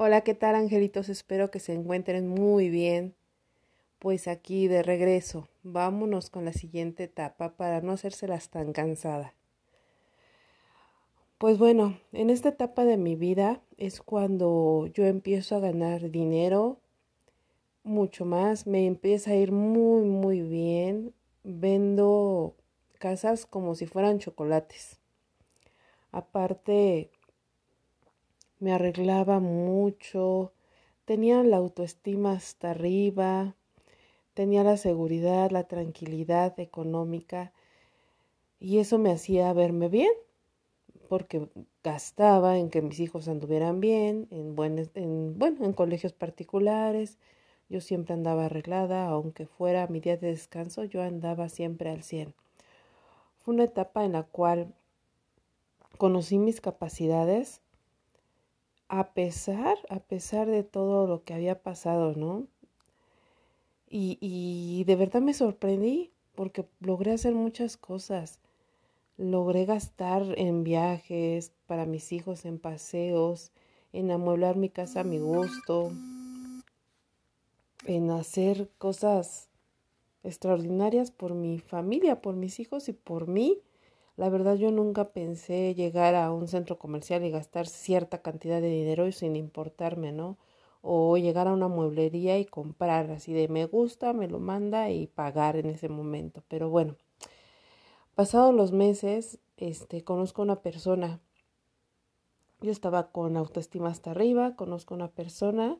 Hola, ¿qué tal angelitos? Espero que se encuentren muy bien. Pues aquí de regreso, vámonos con la siguiente etapa para no hacérselas tan cansada. Pues bueno, en esta etapa de mi vida es cuando yo empiezo a ganar dinero, mucho más, me empieza a ir muy, muy bien. Vendo casas como si fueran chocolates. Aparte, me arreglaba mucho, tenía la autoestima hasta arriba, tenía la seguridad, la tranquilidad económica y eso me hacía verme bien porque gastaba en que mis hijos anduvieran bien, en, en, bueno, en colegios particulares. Yo siempre andaba arreglada, aunque fuera mi día de descanso, yo andaba siempre al 100. Fue una etapa en la cual conocí mis capacidades, a pesar, a pesar de todo lo que había pasado, ¿no? Y, y de verdad me sorprendí porque logré hacer muchas cosas. Logré gastar en viajes para mis hijos, en paseos, en amueblar mi casa a mi gusto, en hacer cosas extraordinarias por mi familia, por mis hijos y por mí. La verdad yo nunca pensé llegar a un centro comercial y gastar cierta cantidad de dinero y sin importarme, ¿no? O llegar a una mueblería y comprar así de me gusta, me lo manda y pagar en ese momento. Pero bueno, pasados los meses, este, conozco a una persona. Yo estaba con autoestima hasta arriba, conozco a una persona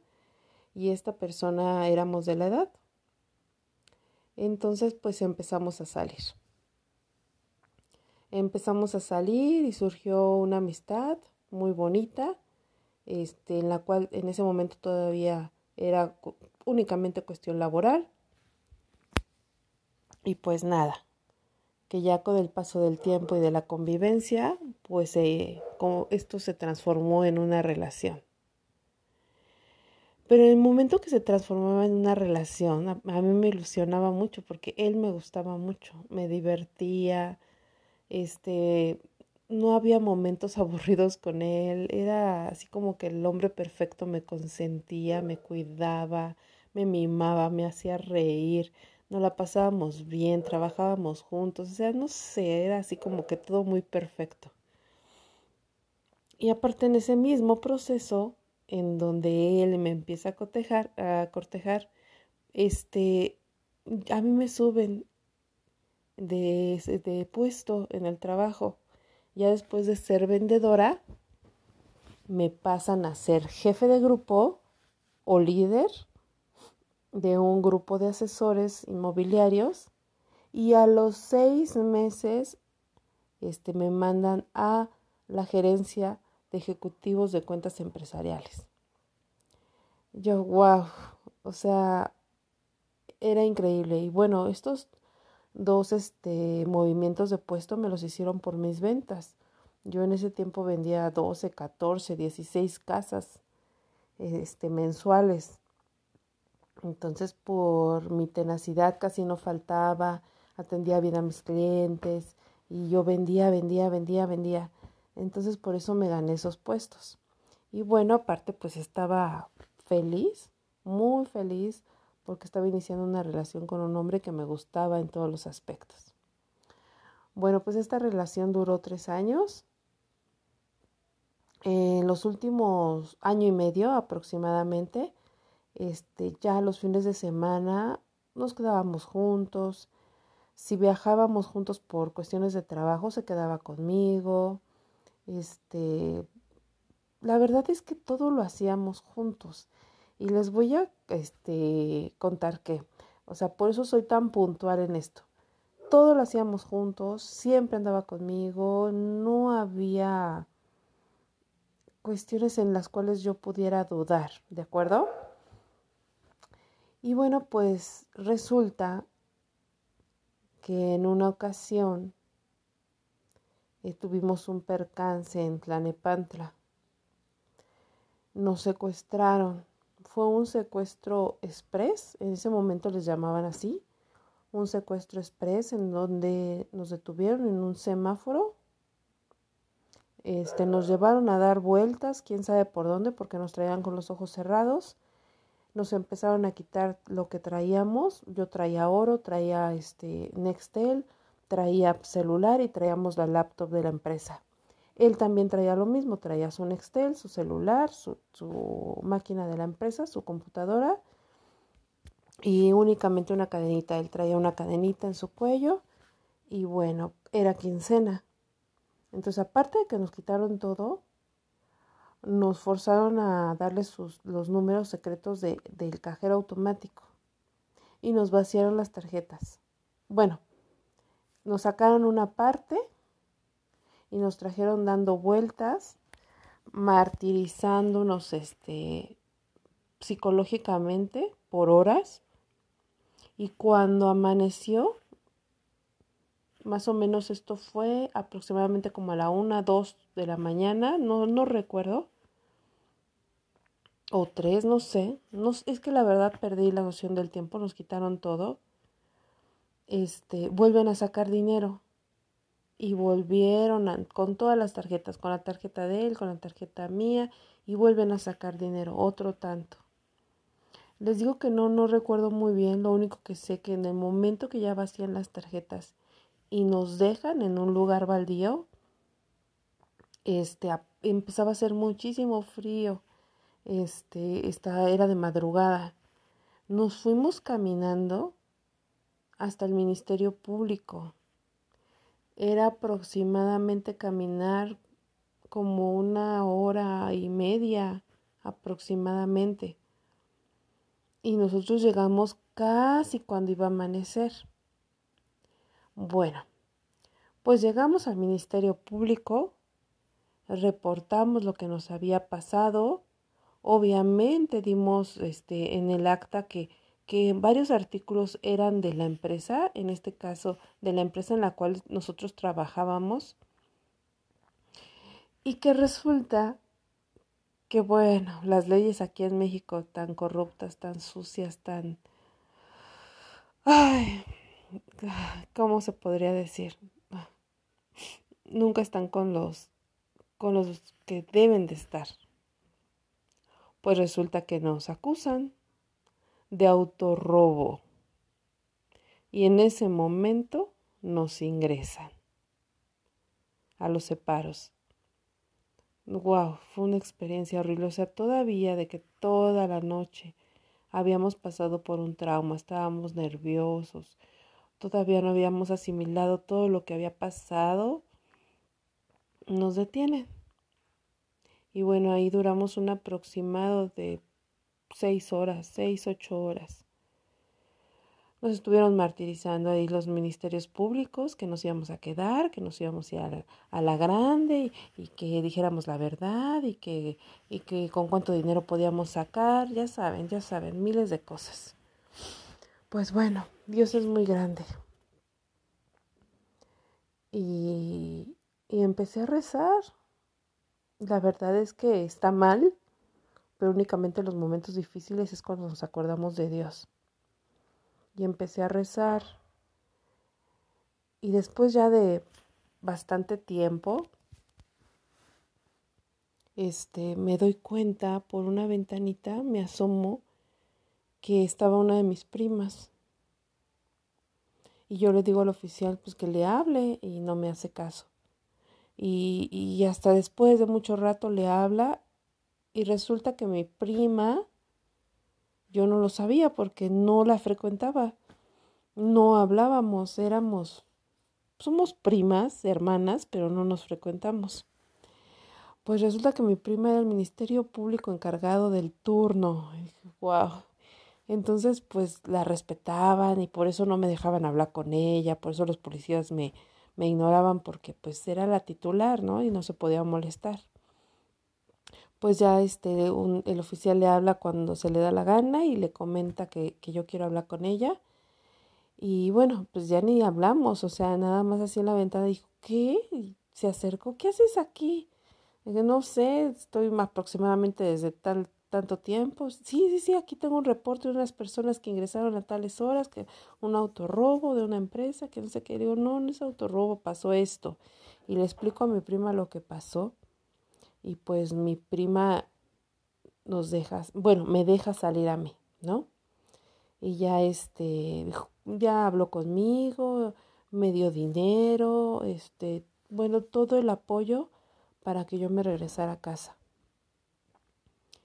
y esta persona éramos de la edad. Entonces, pues empezamos a salir empezamos a salir y surgió una amistad muy bonita, este, en la cual en ese momento todavía era únicamente cuestión laboral. Y pues nada, que ya con el paso del tiempo y de la convivencia, pues como esto se transformó en una relación. Pero en el momento que se transformaba en una relación, a mí me ilusionaba mucho porque él me gustaba mucho, me divertía, este, no había momentos aburridos con él, era así como que el hombre perfecto me consentía, me cuidaba, me mimaba, me hacía reír, nos la pasábamos bien, trabajábamos juntos, o sea, no sé, era así como que todo muy perfecto. Y aparte en ese mismo proceso, en donde él me empieza a cotejar, a cortejar, este, a mí me suben de, de puesto en el trabajo. Ya después de ser vendedora, me pasan a ser jefe de grupo o líder de un grupo de asesores inmobiliarios y a los seis meses este, me mandan a la gerencia de ejecutivos de cuentas empresariales. Yo, wow, o sea, era increíble. Y bueno, estos dos este, movimientos de puesto me los hicieron por mis ventas. Yo en ese tiempo vendía 12, 14, 16 casas este, mensuales. Entonces, por mi tenacidad casi no faltaba, atendía bien a mis clientes y yo vendía, vendía, vendía, vendía. Entonces, por eso me gané esos puestos. Y bueno, aparte, pues estaba feliz, muy feliz porque estaba iniciando una relación con un hombre que me gustaba en todos los aspectos. Bueno, pues esta relación duró tres años. En los últimos año y medio aproximadamente, este, ya los fines de semana nos quedábamos juntos. Si viajábamos juntos por cuestiones de trabajo, se quedaba conmigo. Este, la verdad es que todo lo hacíamos juntos. Y les voy a este, contar que, o sea, por eso soy tan puntual en esto. Todo lo hacíamos juntos, siempre andaba conmigo, no había cuestiones en las cuales yo pudiera dudar, ¿de acuerdo? Y bueno, pues resulta que en una ocasión eh, tuvimos un percance en Tlanepantla. Nos secuestraron fue un secuestro express, en ese momento les llamaban así, un secuestro express en donde nos detuvieron en un semáforo Este, nos llevaron a dar vueltas, quién sabe por dónde, porque nos traían con los ojos cerrados. Nos empezaron a quitar lo que traíamos. Yo traía oro, traía este Nextel, traía celular y traíamos la laptop de la empresa. Él también traía lo mismo, traía su Nextel, su celular, su, máquina de la empresa, su computadora y únicamente una cadenita. Él traía una cadenita en su cuello y bueno, era quincena. Entonces, aparte de que nos quitaron todo, nos forzaron a darle sus, los números secretos de, del cajero automático y nos vaciaron las tarjetas. Bueno, nos sacaron una parte y nos trajeron dando vueltas, martirizándonos este, psicológicamente por horas. Y cuando amaneció, más o menos esto fue aproximadamente como a la una, dos de la mañana, no, no recuerdo. O tres, no sé. No, es que la verdad perdí la noción del tiempo, nos quitaron todo. Este, vuelven a sacar dinero. Y volvieron con todas las tarjetas, con la tarjeta de él, con la tarjeta mía, y vuelven a sacar dinero, otro tanto. Les digo que no, no recuerdo muy bien, lo único que sé que en el momento que ya vacían las tarjetas y nos dejan en un lugar baldío, este, empezaba a hacer muchísimo frío, este, esta era de madrugada. Nos fuimos caminando hasta el Ministerio Público. Era aproximadamente caminar como una hora y media aproximadamente. Y nosotros llegamos casi cuando iba a amanecer. Bueno, pues llegamos al Ministerio Público, reportamos lo que nos había pasado, obviamente dimos este en el acta que que varios artículos eran de la empresa, en este caso de la empresa en la cual nosotros trabajábamos, y que resulta que bueno, las leyes aquí en México tan corruptas, tan sucias, tan... Ay, ¿cómo se podría decir? Nunca están con los con los que deben de estar. Pues resulta que nos acusan de autorrobo. Y en ese momento nos ingresan a los separos. Wow, fue una experiencia horrible. O sea, todavía de que toda la noche habíamos pasado por un trauma, estábamos nerviosos, todavía no habíamos asimilado todo lo que había pasado, nos detienen. Y bueno, ahí duramos un aproximado de seis horas, seis, ocho horas. Nos estuvieron martirizando ahí los ministerios públicos, que nos íbamos a quedar, que nos íbamos a ir a la, grande y, y, que dijéramos la verdad y que, y que con cuánto dinero podíamos sacar, ya saben, ya saben, miles de cosas. Pues bueno, Dios es muy grande. Y, y empecé a rezar. La verdad es que está mal, pero únicamente en los momentos difíciles es cuando nos acordamos de Dios. Y empecé a rezar. Y después ya de bastante tiempo, este, me doy cuenta por una ventanita, me asomo que estaba una de mis primas. Y yo le digo al oficial pues que le hable y no me hace caso. Y, y hasta después de mucho rato le habla y resulta que mi prima, yo no lo sabía porque no la frecuentaba, no hablábamos, éramos, somos primas, hermanas, pero no nos frecuentamos. Pues resulta que mi prima era el Ministerio Público encargado del turno. wow. Entonces, pues la respetaban y por eso no me dejaban hablar con ella, por eso los policías me, me ignoraban porque pues era la titular, ¿no? Y no se podía molestar. Pues ya este, un, el oficial le habla cuando se le da la gana y le comenta que, que yo quiero hablar con ella. Y bueno, pues ya ni hablamos, o sea, nada más así en la ventana dijo, ¿qué? Se acercó, ¿qué haces aquí? no sé, estoy aproximadamente desde tal tanto tiempo. Sí, sí, sí, aquí tengo un reporte de unas personas que ingresaron a tales horas, que un autorrobo de una empresa, que no sé qué. Digo, no, no es autorrobo, pasó esto. Y le explico a mi prima lo que pasó. Y pues mi prima nos deja, bueno, me deja salir a mí, ¿no? Y ya este, ya habló conmigo, me dio dinero, este, bueno, todo el apoyo para que yo me regresara a casa.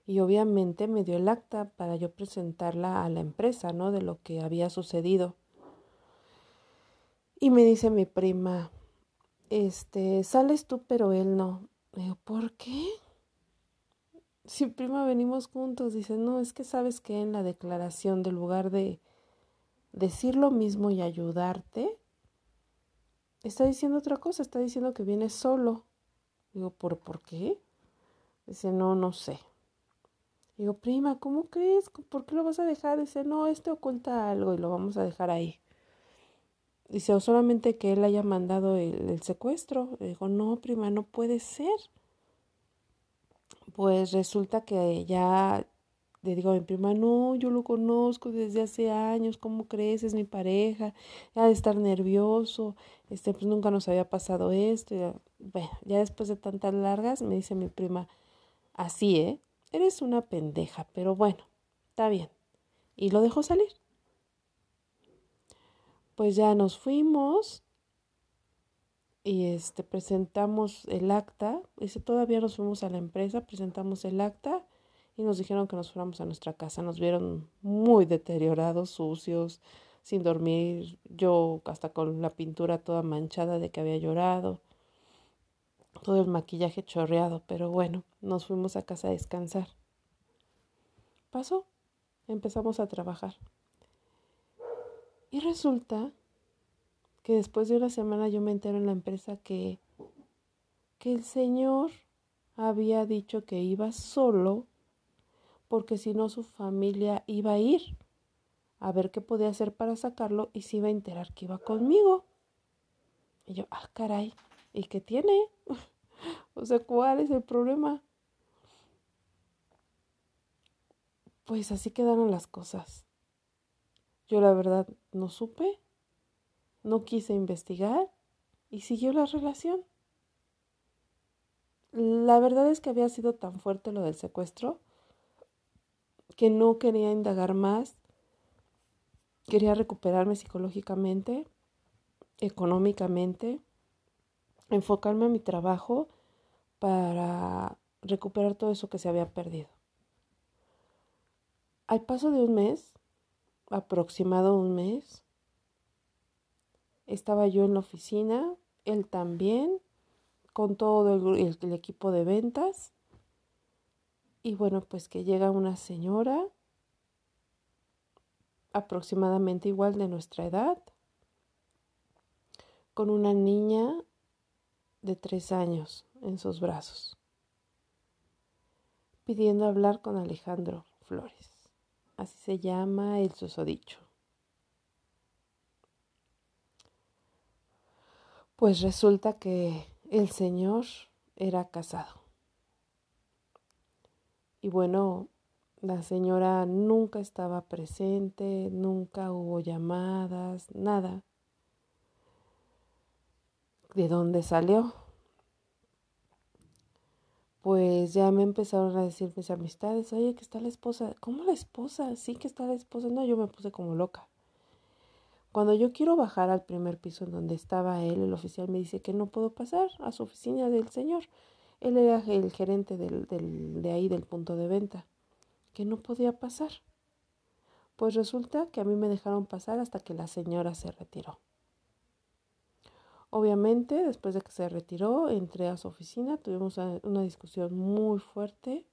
Y obviamente me dio el acta para yo presentarla a la empresa, ¿no? De lo que había sucedido. Y me dice mi prima, este, sales tú, pero él no. Digo, ¿por qué? Si prima venimos juntos, dice, no, es que sabes que en la declaración, del lugar de decir lo mismo y ayudarte, está diciendo otra cosa, está diciendo que viene solo. Digo, ¿por, ¿por qué? Dice, no, no sé. Digo, prima, ¿cómo crees? ¿Por qué lo vas a dejar? Dice, no, este oculta algo y lo vamos a dejar ahí. Dice, o solamente que él haya mandado el, secuestro. Digo, no, prima, no puede ser. Pues resulta que ya le digo a mi prima, no, yo lo conozco desde hace años, ¿cómo crees? Es mi pareja, ya de estar nervioso, este, pues nunca nos había pasado esto. Ya, bueno, ya después de tantas largas me dice mi prima, así, ¿eh? Eres una pendeja, pero bueno, está bien. Y lo dejó salir. Pues ya nos fuimos y este presentamos el acta, dice, todavía nos fuimos a la empresa, presentamos el acta y nos dijeron que nos fuéramos a nuestra casa. Nos vieron muy deteriorados, sucios, sin dormir, yo hasta con la pintura toda manchada de que había llorado, todo el maquillaje chorreado, pero bueno, nos fuimos a casa a descansar. Pasó, empezamos a trabajar. Y resulta que después de una semana yo me entero en la empresa que, que el señor había dicho que iba solo porque si no su familia iba a ir a ver qué podía hacer para sacarlo y se iba a enterar que iba conmigo. Y yo, ah, caray, ¿y qué tiene? o sea, ¿cuál es el problema? Pues así quedaron las cosas. Yo la verdad no supe, no quise investigar y siguió la relación. La verdad es que había sido tan fuerte lo del secuestro que no quería indagar más, quería recuperarme psicológicamente, económicamente, enfocarme a mi trabajo para recuperar todo eso que se había perdido. Al paso de un mes, aproximado un mes, estaba yo en la oficina, él también, con todo el, el equipo de ventas, y bueno, pues que llega una señora aproximadamente igual de nuestra edad, con una niña de tres años en sus brazos, pidiendo hablar con Alejandro Flores. Así se llama el susodicho. Pues resulta que el señor era casado. Y bueno, la señora nunca estaba presente, nunca hubo llamadas, nada. ¿De dónde salió? Pues ya me empezaron a decir mis amistades, oye, que está la esposa. ¿Cómo la esposa? Sí que está la esposa. No, yo me puse como loca. Cuando yo quiero bajar al primer piso en donde estaba él, el oficial me dice que no puedo pasar a su oficina del señor. Él era el gerente del, del, de ahí del punto de venta, que no podía pasar. Pues resulta que a mí me dejaron pasar hasta que la señora se retiró. Obviamente, después de que se retiró, entré a su oficina, tuvimos una discusión muy fuerte.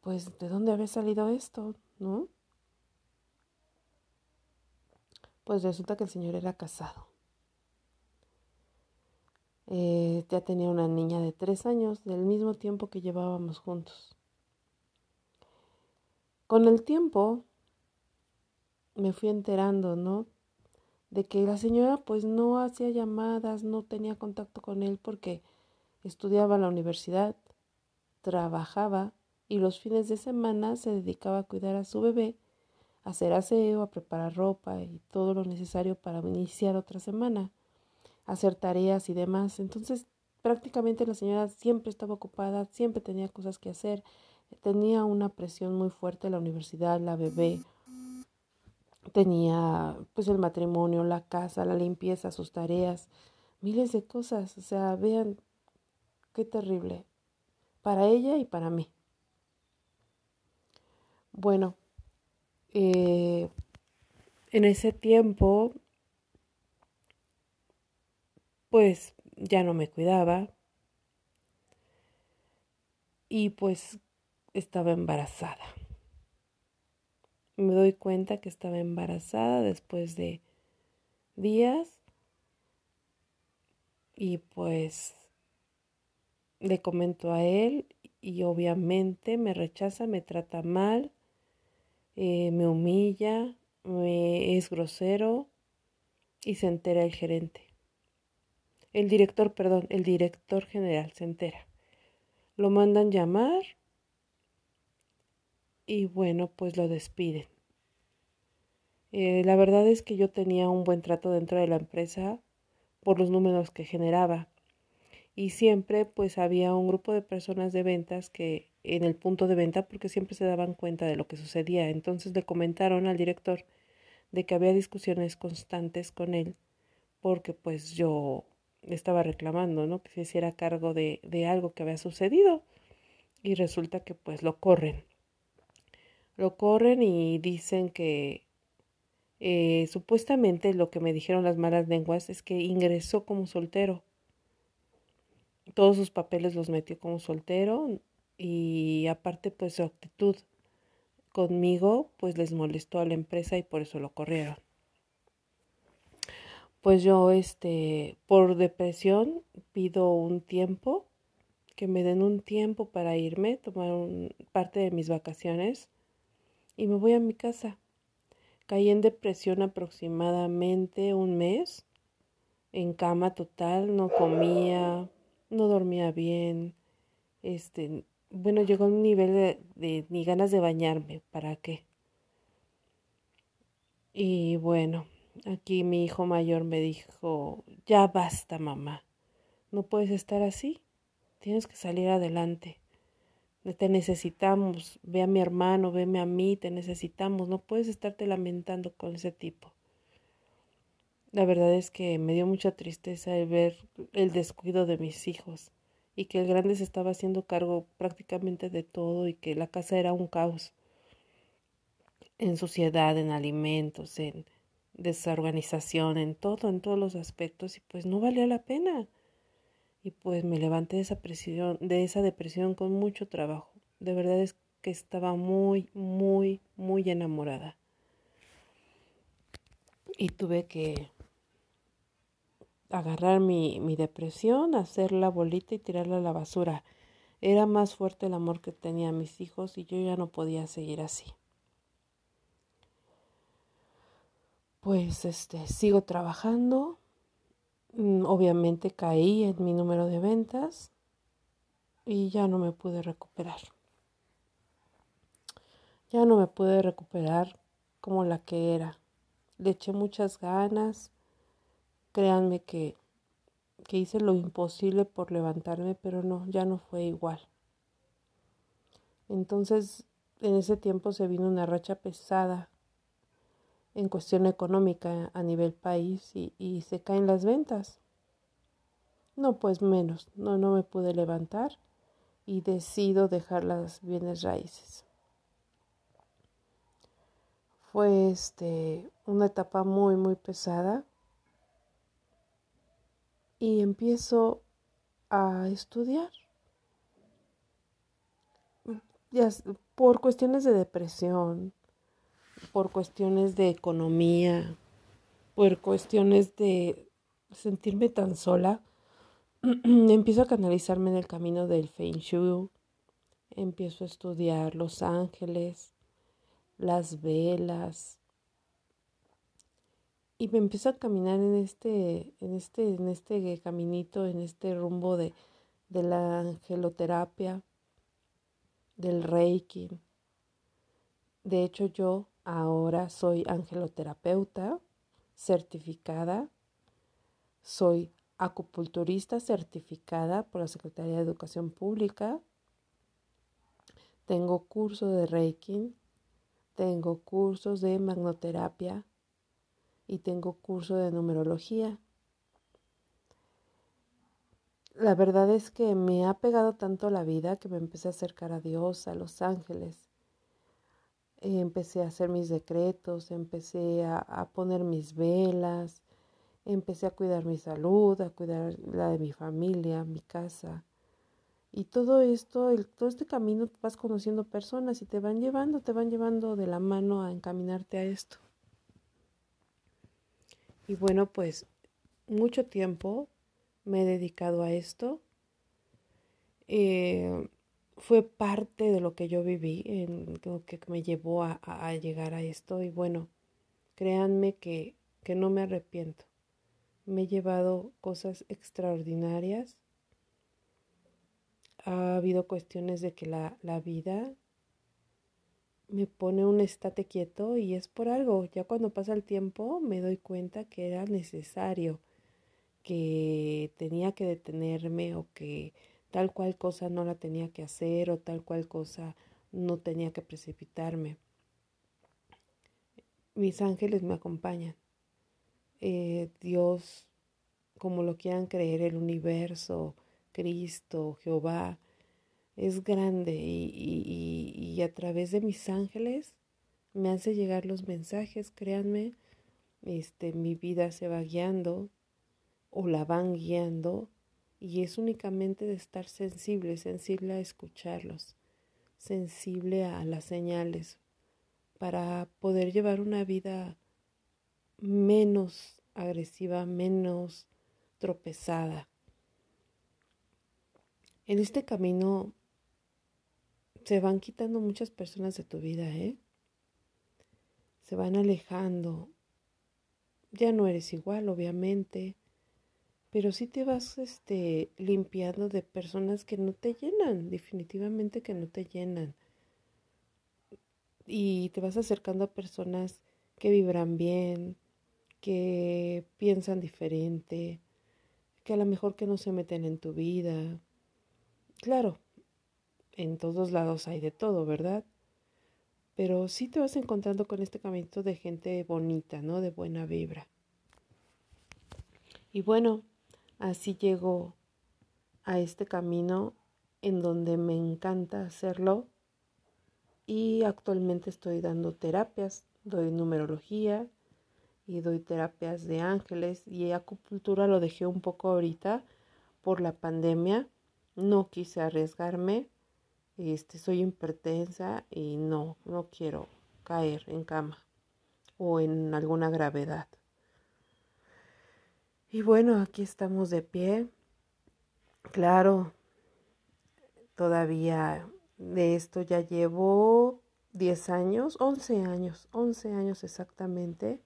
Pues, ¿de dónde había salido esto? ¿No? Pues resulta que el señor era casado. Eh, ya tenía una niña de tres años, del mismo tiempo que llevábamos juntos. Con el tiempo me fui enterando, ¿no? De que la señora pues no hacía llamadas, no tenía contacto con él porque estudiaba en la universidad, trabajaba y los fines de semana se dedicaba a cuidar a su bebé, a hacer aseo, a preparar ropa y todo lo necesario para iniciar otra semana. hacer tareas y demás. Entonces, prácticamente la señora siempre estaba ocupada, siempre tenía cosas que hacer, tenía una presión muy fuerte la universidad, la bebé, tenía pues el matrimonio, la casa, la limpieza, sus tareas, miles de cosas. O sea, vean qué terrible para ella y para mí. Bueno, eh, en ese tiempo, pues ya no me cuidaba y pues estaba embarazada. Me doy cuenta que estaba embarazada después de días y pues le comento a él y obviamente me rechaza, me trata mal, eh, me humilla, me es grosero y se entera el gerente. El director, perdón, el director general se entera. Lo mandan llamar y bueno, pues lo despiden. Eh, la verdad es que yo tenía un buen trato dentro de la empresa por los números que generaba y siempre pues había un grupo de personas de ventas que en el punto de venta porque siempre se daban cuenta de lo que sucedía. Entonces le comentaron al director de que había discusiones constantes con él porque pues yo estaba reclamando, ¿no? Que se hiciera cargo de, de algo que había sucedido. Y resulta que pues lo corren. Lo corren y dicen que eh, supuestamente lo que me dijeron las malas lenguas es que ingresó como soltero. Todos sus papeles los metió como soltero y aparte pues su actitud conmigo pues les molestó a la empresa y por eso lo corrieron pues yo, este, por depresión, pido un tiempo, que me den un tiempo para irme, tomar parte de mis vacaciones y me voy a mi casa. Caí en depresión aproximadamente un mes, en cama total, no comía, no dormía bien, este, bueno, llegó a un nivel de, de ni ganas de bañarme, ¿para qué? Y bueno, Aquí mi hijo mayor me dijo, ya basta mamá, no puedes estar así, tienes que salir adelante. Te necesitamos, ve a mi hermano, veme a mí, te necesitamos, no puedes estarte lamentando con ese tipo. La verdad es que me dio mucha tristeza el ver el descuido de mis hijos y que el grande se estaba haciendo cargo prácticamente de todo y que la casa era un caos en suciedad, en alimentos, en, desorganización en todo, en todos los aspectos y pues no valía la pena. Y pues me levanté de esa de esa depresión con mucho trabajo. De verdad es que estaba muy, muy, muy enamorada. Y tuve que agarrar mi, mi depresión, hacer la bolita y tirarla a la basura. Era más fuerte el amor que tenía a mis hijos y yo ya no podía seguir así. pues este, sigo trabajando. Mm, obviamente caí en mi número de ventas y ya no me pude recuperar. Ya no me pude recuperar como la que era. Le eché muchas ganas. Créanme que, que hice lo imposible por levantarme, pero no, ya no fue igual. Entonces, en ese tiempo se vino una racha pesada en cuestión económica a nivel país y, se caen las ventas. No, pues menos, no, no me pude levantar y decido dejar las bienes raíces. Fue este una etapa muy muy pesada y empiezo a estudiar. Ya, por cuestiones de depresión, por cuestiones de economía, por cuestiones de sentirme tan sola, empiezo a canalizarme en el camino del Feng Shui, empiezo a estudiar los ángeles, las velas, y me empiezo a caminar en este, en este, en este caminito, en este rumbo de, de la angeloterapia, del reiki. De hecho, yo Ahora soy angeloterapeuta certificada, soy acupunturista certificada por la Secretaría de Educación Pública. Tengo curso de Reiki, tengo cursos de magnoterapia y tengo curso de numerología. La verdad es que me ha pegado tanto la vida que me empecé a acercar a Dios, a los ángeles. Empecé a hacer mis decretos, empecé a, a poner mis velas, empecé a cuidar mi salud, a cuidar la de mi familia, mi casa. Y todo esto, todo este camino vas conociendo personas y te van llevando, te van llevando de la mano a encaminarte a esto. Y bueno, pues mucho tiempo me he dedicado a esto. Eh, fue parte de lo que yo viví, en lo que me llevó a, llegar a esto. Y bueno, créanme que, que no me arrepiento. Me he llevado cosas extraordinarias ha habido cuestiones de que la, la vida me pone un estate quieto y es por algo. Ya cuando pasa el tiempo me doy cuenta que era necesario, que tenía que detenerme o que tal cual cosa no la tenía que hacer o tal cual cosa no tenía que precipitarme. Mis ángeles me acompañan. Eh, Dios, como lo quieran creer, el universo, Cristo, Jehová, es grande y, a través de mis ángeles me hace llegar los mensajes, créanme, este, mi vida se va guiando o la van guiando y es únicamente de estar sensible, sensible a escucharlos, sensible a las señales para poder llevar una vida menos agresiva, menos tropezada. En este camino se van quitando muchas personas de tu vida, ¿eh? Se van alejando. Ya no eres igual, obviamente, pero sí te vas este limpiando de personas que no te llenan, definitivamente que no te llenan. Y te vas acercando a personas que vibran bien, que piensan diferente, que a lo mejor que no se meten en tu vida, Claro, en todos lados hay de todo, ¿verdad? Pero sí te vas encontrando con este camino de gente bonita, ¿no? De buena vibra. Y bueno, así llego a este camino en donde me encanta hacerlo y actualmente estoy dando terapias, doy numerología y doy terapias de ángeles y acupuntura lo dejé un poco ahorita por la pandemia no quise arriesgarme, este, soy hipertensa y no, no quiero caer en cama o en alguna gravedad. Y bueno, aquí estamos de pie. Claro, todavía de esto ya llevo 10 años, 11 años, 11 años exactamente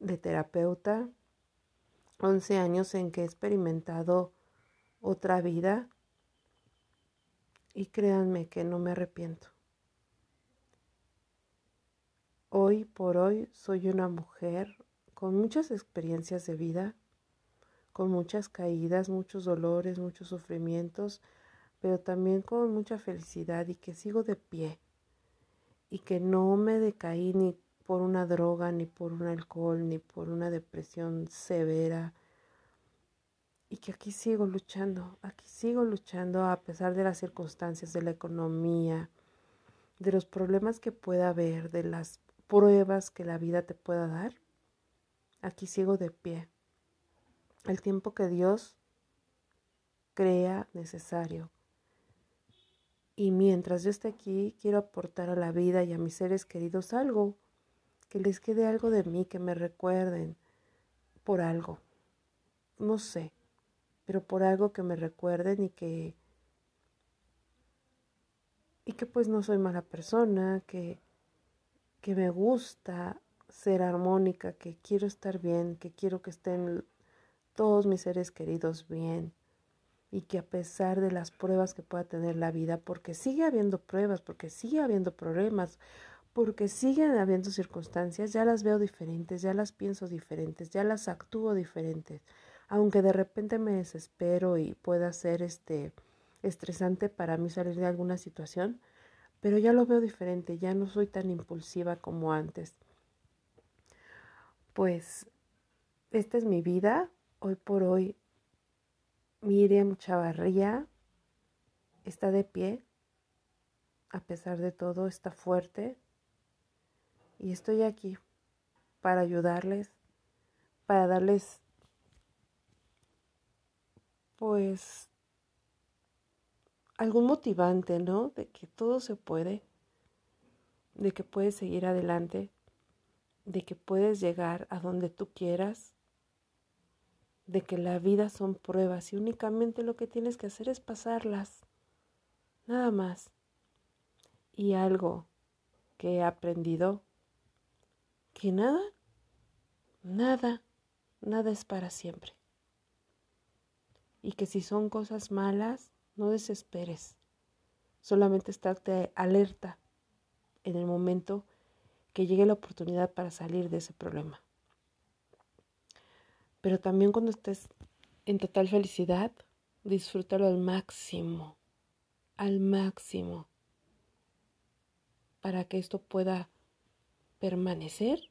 de terapeuta, 11 años en que he experimentado otra vida y créanme que no me arrepiento. Hoy por hoy soy una mujer con muchas experiencias de vida, con muchas caídas, muchos dolores, muchos sufrimientos, pero también con mucha felicidad y que sigo de pie y que no me decaí ni por una droga, ni por un alcohol, ni por una depresión severa, y que aquí sigo luchando, aquí sigo luchando a pesar de las circunstancias, de la economía, de los problemas que pueda haber, de las pruebas que la vida te pueda dar. Aquí sigo de pie. El tiempo que Dios crea necesario. Y mientras yo esté aquí, quiero aportar a la vida y a mis seres queridos algo, que les quede algo de mí, que me recuerden por algo. No sé, pero por algo que me recuerden y que y que pues no soy mala persona, que que me gusta ser armónica, que quiero estar bien, que quiero que estén todos mis seres queridos bien y que a pesar de las pruebas que pueda tener la vida, porque sigue habiendo pruebas, porque sigue habiendo problemas, porque siguen habiendo circunstancias, ya las veo diferentes, ya las pienso diferentes, ya las actúo diferentes aunque de repente me desespero y pueda ser este estresante para mí salir de alguna situación, pero ya lo veo diferente, ya no soy tan impulsiva como antes. Pues esta es mi vida, hoy por hoy Miriam Chavarría está de pie, a pesar de todo, está fuerte y estoy aquí para ayudarles, para darles pues algún motivante, ¿no? De que todo se puede, de que puedes seguir adelante, de que puedes llegar a donde tú quieras, de que la vida son pruebas y únicamente lo que tienes que hacer es pasarlas, nada más. Y algo que he aprendido, que nada, nada, nada es para siempre. Y que si son cosas malas, no desesperes, solamente estate alerta en el momento que llegue la oportunidad para salir de ese problema. Pero también cuando estés en total felicidad, disfrútalo al máximo, al máximo, para que esto pueda permanecer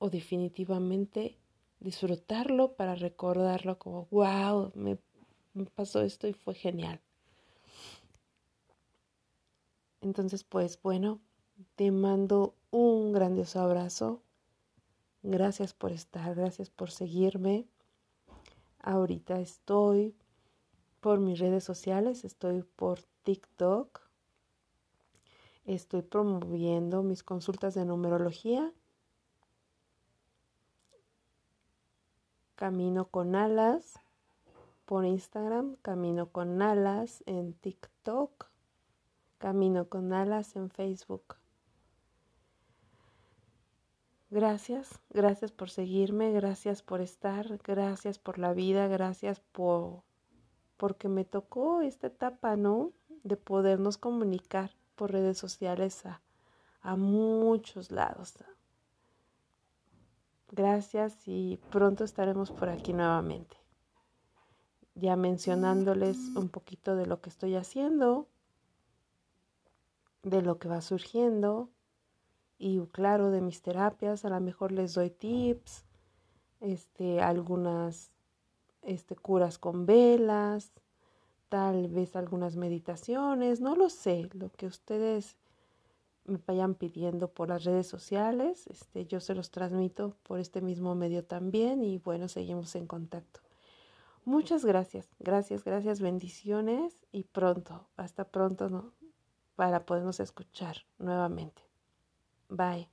o definitivamente disfrutarlo para recordarlo como, wow, me me pasó esto y fue genial. Entonces, pues bueno, te mando un grandioso abrazo. Gracias por estar, gracias por seguirme. Ahorita estoy por mis redes sociales, estoy por TikTok. Estoy promoviendo mis consultas de numerología. Camino con alas por Instagram, Camino con Alas en TikTok, Camino con Alas en Facebook. Gracias, gracias por seguirme, gracias por estar, gracias por la vida, gracias por porque me tocó esta etapa, ¿no? De podernos comunicar por redes sociales a, a muchos lados. Gracias y pronto estaremos por aquí nuevamente ya mencionándoles un poquito de lo que estoy haciendo, de lo que va surgiendo y claro, de mis terapias, a lo mejor les doy tips, este, algunas este, curas con velas, tal vez algunas meditaciones, no lo sé, lo que ustedes me vayan pidiendo por las redes sociales, este, yo se los transmito por este mismo medio también y bueno, seguimos en contacto. Muchas gracias, gracias, gracias, bendiciones y pronto, hasta pronto, ¿no? Para podernos escuchar nuevamente. Bye.